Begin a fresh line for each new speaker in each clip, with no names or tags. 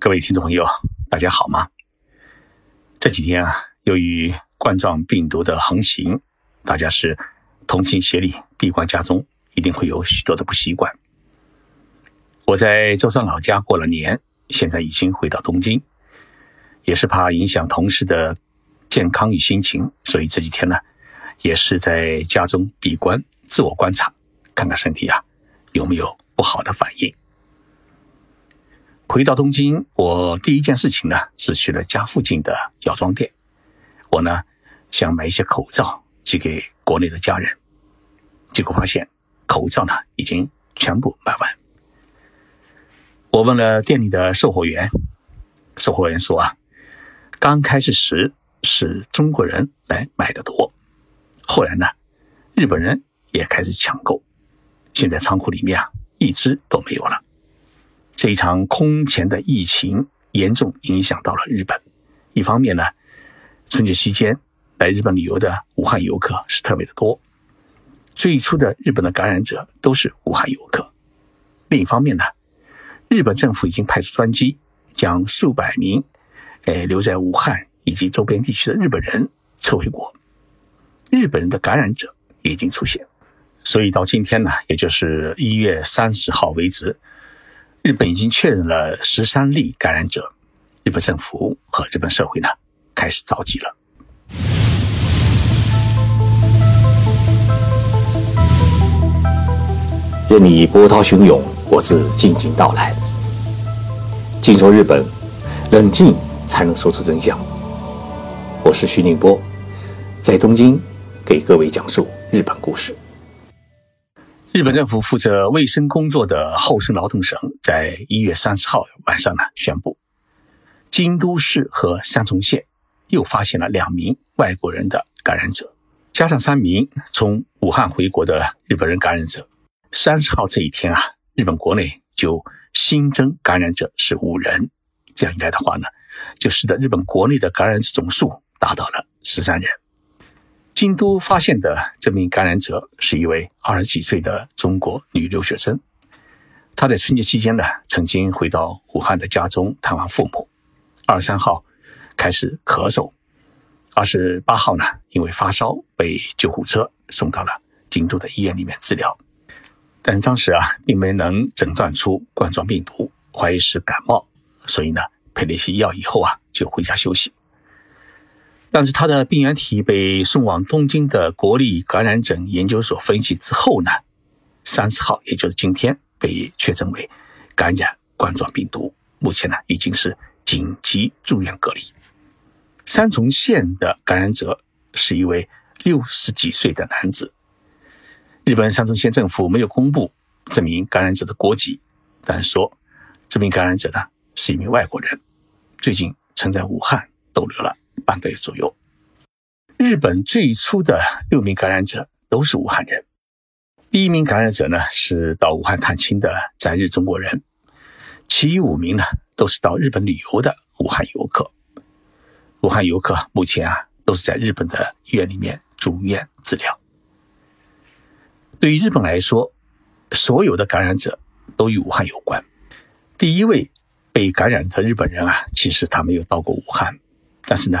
各位听众朋友，大家好吗？这几天啊，由于冠状病毒的横行，大家是同心协力闭关家中，一定会有许多的不习惯。我在舟山老家过了年，现在已经回到东京，也是怕影响同事的健康与心情，所以这几天呢，也是在家中闭关自我观察，看看身体啊有没有不好的反应。回到东京，我第一件事情呢是去了家附近的药妆店。我呢想买一些口罩寄给国内的家人，结果发现口罩呢已经全部卖完。我问了店里的售货员，售货员说啊，刚开始时是中国人来买的多，后来呢日本人也开始抢购，现在仓库里面啊一只都没有了。这一场空前的疫情严重影响到了日本。一方面呢，春节期间来日本旅游的武汉游客是特别的多，最初的日本的感染者都是武汉游客。另一方面呢，日本政府已经派出专机将数百名，诶留在武汉以及周边地区的日本人撤回国。日本人的感染者已经出现，所以到今天呢，也就是一月三十号为止。日本已经确认了十三例感染者，日本政府和日本社会呢开始着急了。
任你波涛汹涌，我自静静到来。静说日本，冷静才能说出真相。我是徐宁波，在东京给各位讲述日本故事。
日本政府负责卫生工作的厚生劳动省在一月三十号晚上呢宣布，京都市和三重县又发现了两名外国人的感染者，加上三名从武汉回国的日本人感染者。三十号这一天啊，日本国内就新增感染者是五人，这样一来的话呢，就使得日本国内的感染者总数达到了十三人。京都发现的这名感染者是一位二十几岁的中国女留学生，她在春节期间呢，曾经回到武汉的家中探望父母。二十三号开始咳嗽，二十八号呢，因为发烧被救护车送到了京都的医院里面治疗，但当时啊，并没能诊断出冠状病毒，怀疑是感冒，所以呢，配了一些药以后啊，就回家休息。但是他的病原体被送往东京的国立感染症研究所分析之后呢，三十号，也就是今天被确诊为感染冠状病毒，目前呢已经是紧急住院隔离。三重县的感染者是一位六十几岁的男子，日本三重县政府没有公布这名感染者的国籍，但说这名感染者呢是一名外国人，最近曾在武汉逗留了。半个月左右，日本最初的六名感染者都是武汉人。第一名感染者呢是到武汉探亲的在日中国人，其余五名呢都是到日本旅游的武汉游客。武汉游客目前啊都是在日本的医院里面住院治疗。对于日本来说，所有的感染者都与武汉有关。第一位被感染的日本人啊，其实他没有到过武汉，但是呢。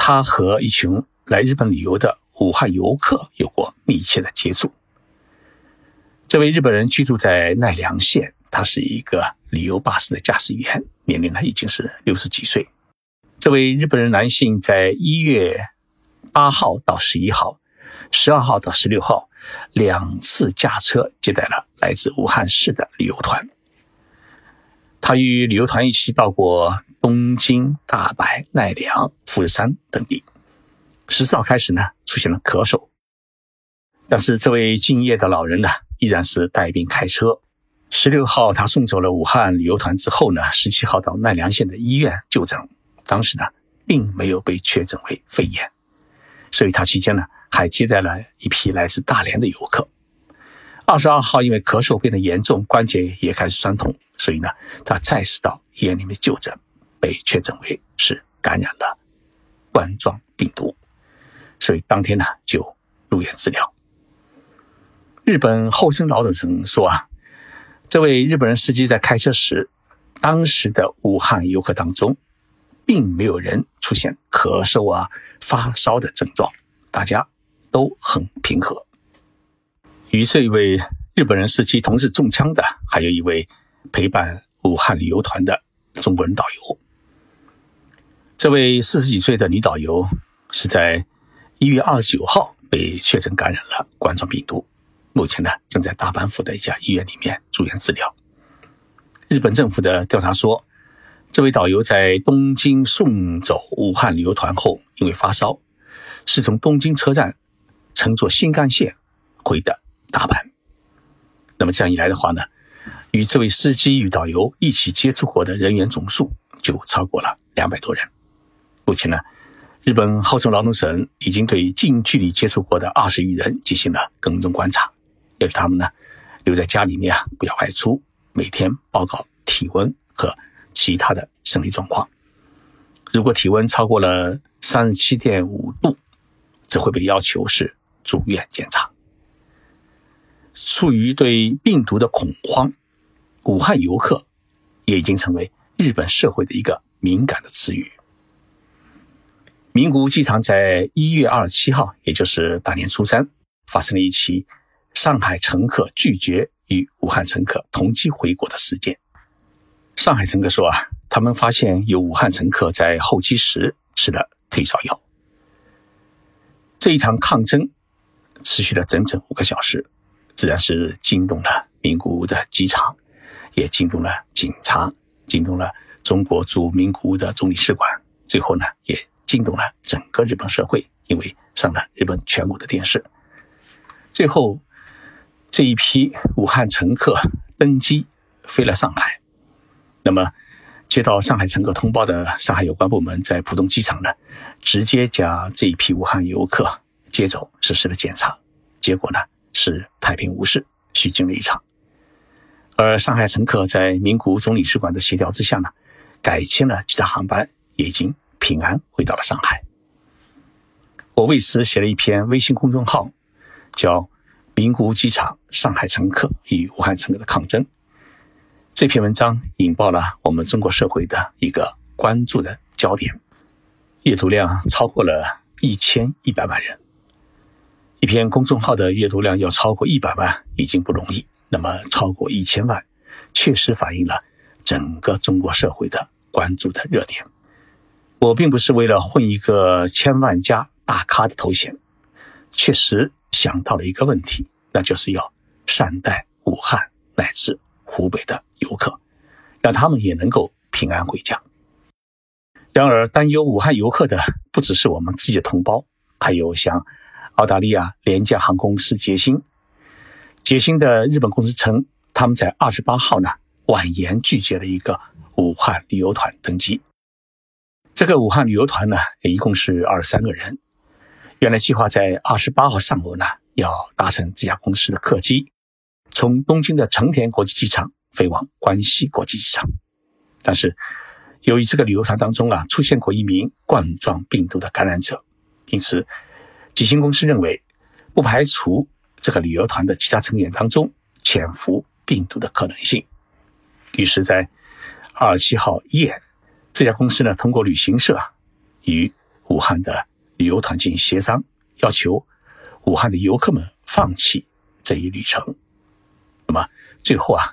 他和一群来日本旅游的武汉游客有过密切的接触。这位日本人居住在奈良县，他是一个旅游巴士的驾驶员，年龄呢已经是六十几岁。这位日本人男性在一月八号到十一号、十二号到十六号两次驾车接待了来自武汉市的旅游团。他与旅游团一起到过。东京、大阪、奈良、富士山等地，十四号开始呢，出现了咳嗽。但是这位敬业的老人呢，依然是带病开车。十六号他送走了武汉旅游团之后呢，十七号到奈良县的医院就诊，当时呢，并没有被确诊为肺炎。所以他期间呢，还接待了一批来自大连的游客。二十二号因为咳嗽变得严重，关节也开始酸痛，所以呢，他再次到医院里面就诊。被确诊为是感染了冠状病毒，所以当天呢就入院治疗。日本厚生劳动省说啊，这位日本人司机在开车时当时的武汉游客当中，并没有人出现咳嗽啊、发烧的症状，大家都很平和。与这一位日本人司机同时中枪的，还有一位陪伴武汉旅游团的中国人导游。这位四十几岁的女导游是在一月二十九号被确诊感染了冠状病毒，目前呢正在大阪府的一家医院里面住院治疗。日本政府的调查说，这位导游在东京送走武汉旅游团后，因为发烧，是从东京车站乘坐新干线回的大阪。那么这样一来的话呢，与这位司机与导游一起接触过的人员总数就超过了两百多人。目前呢，日本厚生劳动省已经对近距离接触过的二十余人进行了跟踪观察，要求他们呢留在家里面啊，不要外出。每天报告体温和其他的生理状况，如果体温超过了三十七点五度，则会被要求是住院检查。出于对病毒的恐慌，武汉游客也已经成为日本社会的一个敏感的词语。名古屋机场在一月二十七号，也就是大年初三，发生了一起上海乘客拒绝。与武汉乘客同机回国的事件，上海乘客说啊，他们发现有武汉乘客在候机时吃了退烧药。这一场抗争持续了整整五个小时，自然是惊动了名古屋的机场，也惊动了警察，惊动了中国驻名古屋的总领事馆，最后呢，也惊动了整个日本社会，因为上了日本全国的电视，最后。这一批武汉乘客登机飞了上海，那么接到上海乘客通报的上海有关部门在浦东机场呢，直接将这一批武汉游客接走，实施了检查，结果呢是太平无事，虚惊了一场。而上海乘客在名古屋总领事馆的协调之下呢，改签了其他航班，已经平安回到了上海。我为此写了一篇微信公众号，叫。名古屋机场上海乘客与武汉乘客的抗争，这篇文章引爆了我们中国社会的一个关注的焦点，阅读量超过了一千一百万人。一篇公众号的阅读量要超过一百万已经不容易，那么超过一千万，确实反映了整个中国社会的关注的热点。我并不是为了混一个千万家大咖的头衔，确实。想到了一个问题，那就是要善待武汉乃至湖北的游客，让他们也能够平安回家。然而，担忧武汉游客的不只是我们自己的同胞，还有像澳大利亚廉价航空公司捷星。捷星的日本公司称，他们在二十八号呢婉言拒绝了一个武汉旅游团登机。这个武汉旅游团呢，一共是二十三个人。原来计划在二十八号上午呢，要搭乘这家公司的客机，从东京的成田国际机场飞往关西国际机场。但是，由于这个旅游团当中啊出现过一名冠状病毒的感染者，因此，吉星公司认为不排除这个旅游团的其他成员当中潜伏病毒的可能性。于是，在二十七号夜，这家公司呢通过旅行社啊与武汉的。旅游团进行协商，要求武汉的游客们放弃这一旅程。那么最后啊，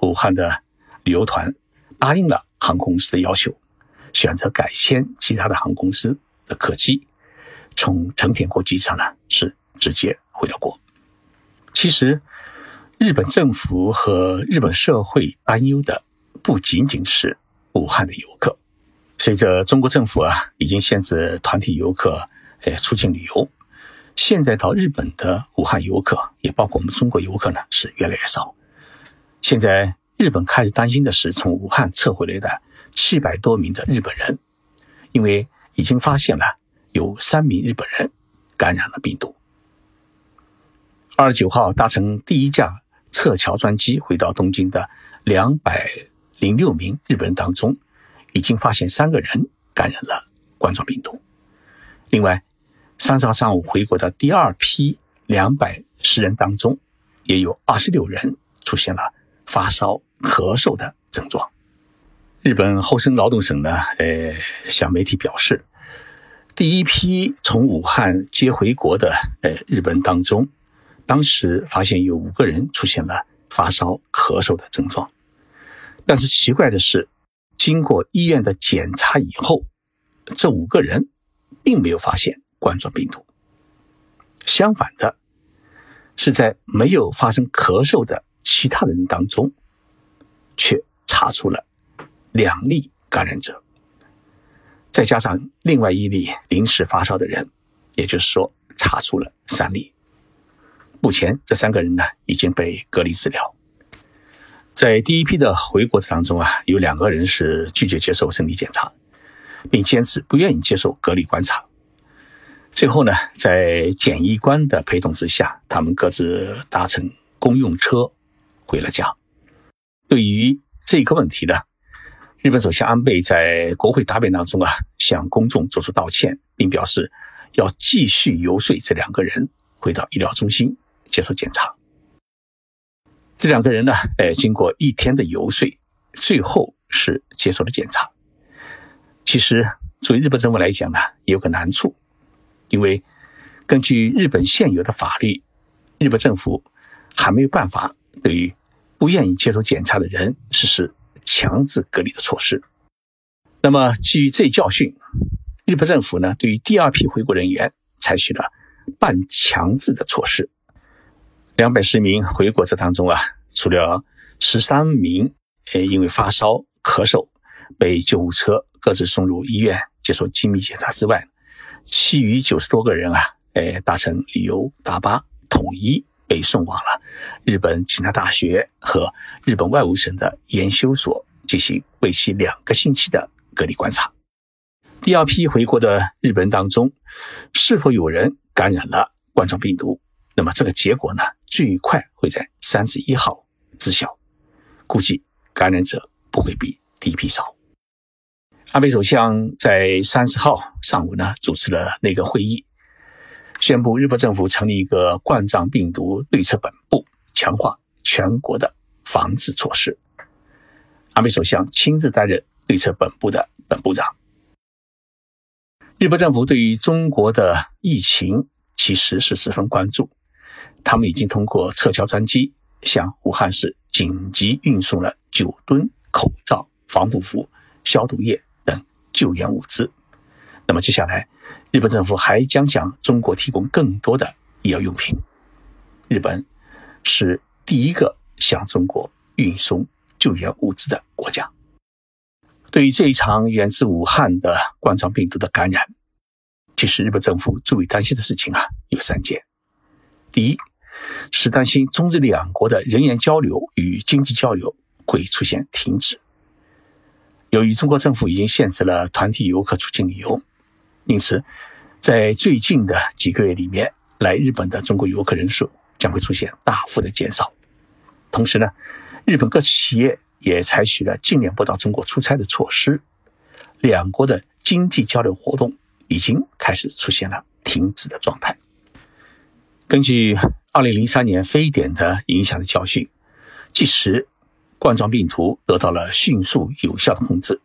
武汉的旅游团答应了航空公司的要求，选择改签其他的航空公司的客机，从成田国际机场呢是直接回了国。其实，日本政府和日本社会担忧的不仅仅是武汉的游客。随着中国政府啊已经限制团体游客呃出境旅游，现在到日本的武汉游客，也包括我们中国游客呢，是越来越少。现在日本开始担心的是，从武汉撤回来的七百多名的日本人，因为已经发现了有三名日本人感染了病毒。二十九号搭乘第一架撤侨专机回到东京的两百零六名日本人当中。已经发现三个人感染了冠状病毒。另外，三十号上午回国的第二批两百十人当中，也有二十六人出现了发烧、咳嗽的症状。日本厚生劳动省呢，呃，向媒体表示，第一批从武汉接回国的呃日本当中，当时发现有五个人出现了发烧、咳嗽的症状，但是奇怪的是，经过医院的检查以后，这五个人并没有发现冠状病毒。相反的，是在没有发生咳嗽的其他人当中，却查出了。两例感染者，再加上另外一例临时发烧的人，也就是说查出了三例。目前这三个人呢已经被隔离治疗。在第一批的回国者当中啊，有两个人是拒绝接受身体检查，并坚持不愿意接受隔离观察。最后呢，在检疫官的陪同之下，他们各自搭乘公用车回了家。对于这个问题呢？日本首相安倍在国会答辩当中啊，向公众做出道歉，并表示要继续游说这两个人回到医疗中心接受检查。这两个人呢，呃，经过一天的游说，最后是接受了检查。其实，作为日本政府来讲呢，有个难处，因为根据日本现有的法律，日本政府还没有办法对于不愿意接受检查的人实施。强制隔离的措施。那么，基于这一教训，日本政府呢，对于第二批回国人员采取了半强制的措施。两百十名回国者当中啊，除了十三名呃因为发烧、咳嗽被救护车各自送入医院接受精密检查之外，其余九十多个人啊，呃搭乘旅游大巴统一。被送往了日本警察大学和日本外务省的研修所进行为期两个星期的隔离观察。第二批回国的日本人当中，是否有人感染了冠状病毒？那么这个结果呢，最快会在三十一号知晓。估计感染者不会比第一批少。安倍首相在三十号上午呢，主持了那个会议。宣布日本政府成立一个冠状病毒对策本部，强化全国的防治措施。安倍首相亲自担任对策本部的本部长。日本政府对于中国的疫情其实是十分关注，他们已经通过撤侨专机向武汉市紧急运送了九吨口罩、防护服、消毒液等救援物资。那么接下来，日本政府还将向中国提供更多的医药用品。日本是第一个向中国运送救援物资的国家。对于这一场源自武汉的冠状病毒的感染，其实日本政府最为担心的事情啊有三件：第一，是担心中日两国的人员交流与经济交流会出现停止。由于中国政府已经限制了团体游客出境旅游。因此，在最近的几个月里面，来日本的中国游客人数将会出现大幅的减少。同时呢，日本各企业也采取了尽量不到中国出差的措施，两国的经济交流活动已经开始出现了停止的状态。根据2003年非典的影响的教训，即使冠状病毒得到了迅速有效的控制，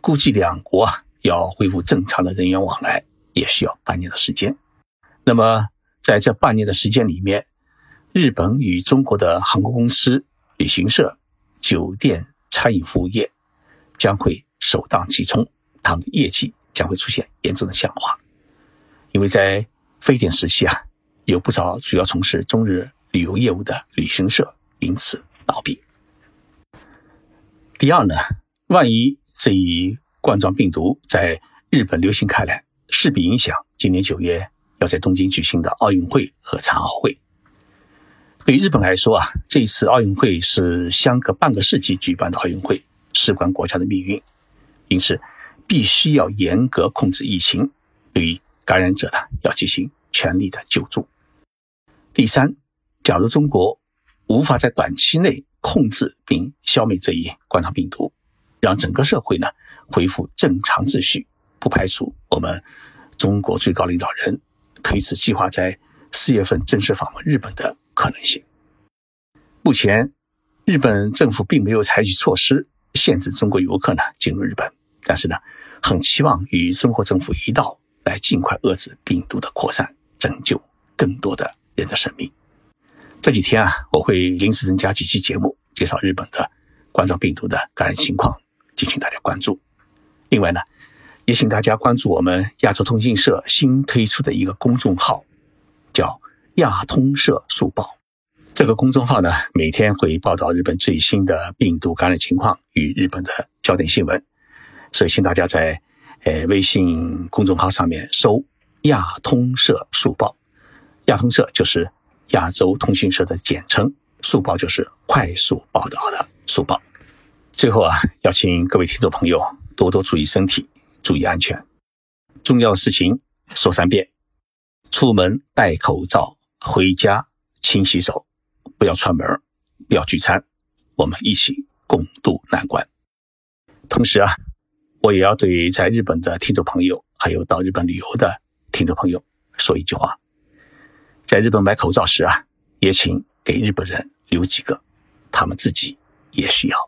估计两国啊。要恢复正常的人员往来，也需要半年的时间。那么，在这半年的时间里面，日本与中国的航空公司、旅行社、酒店、餐饮服务业将会首当其冲，他们的业绩将会出现严重的下滑。因为在非典时期啊，有不少主要从事中日旅游业务的旅行社因此倒闭。第二呢，万一这一冠状病毒在日本流行开来，势必影响今年九月要在东京举行的奥运会和残奥会。对于日本来说啊，这一次奥运会是相隔半个世纪举办的奥运会，事关国家的命运，因此必须要严格控制疫情，对于感染者呢要进行全力的救助。第三，假如中国无法在短期内控制并消灭这一冠状病毒，让整个社会呢恢复正常秩序，不排除我们中国最高领导人推迟计划在四月份正式访问日本的可能性。目前，日本政府并没有采取措施限制中国游客呢进入日本，但是呢，很期望与中国政府一道来尽快遏制病毒的扩散，拯救更多的人的生命。这几天啊，我会临时增加几期节目，介绍日本的冠状病毒的感染情况，敬请大家关注。另外呢，也请大家关注我们亚洲通讯社新推出的一个公众号，叫亚通社速报。这个公众号呢，每天会报道日本最新的病毒感染情况与日本的焦点新闻，所以请大家在呃微信公众号上面搜“亚通社速报”，亚通社就是亚洲通讯社的简称，速报就是快速报道的速报。最后啊，要请各位听众朋友多多注意身体，注意安全，重要事情说三遍：出门戴口罩，回家勤洗手。不要串门，不要聚餐，我们一起共度难关。同时啊，我也要对在日本的听众朋友，还有到日本旅游的听众朋友说一句话：在日本买口罩时啊，也请给日本人留几个，他们自己也需要。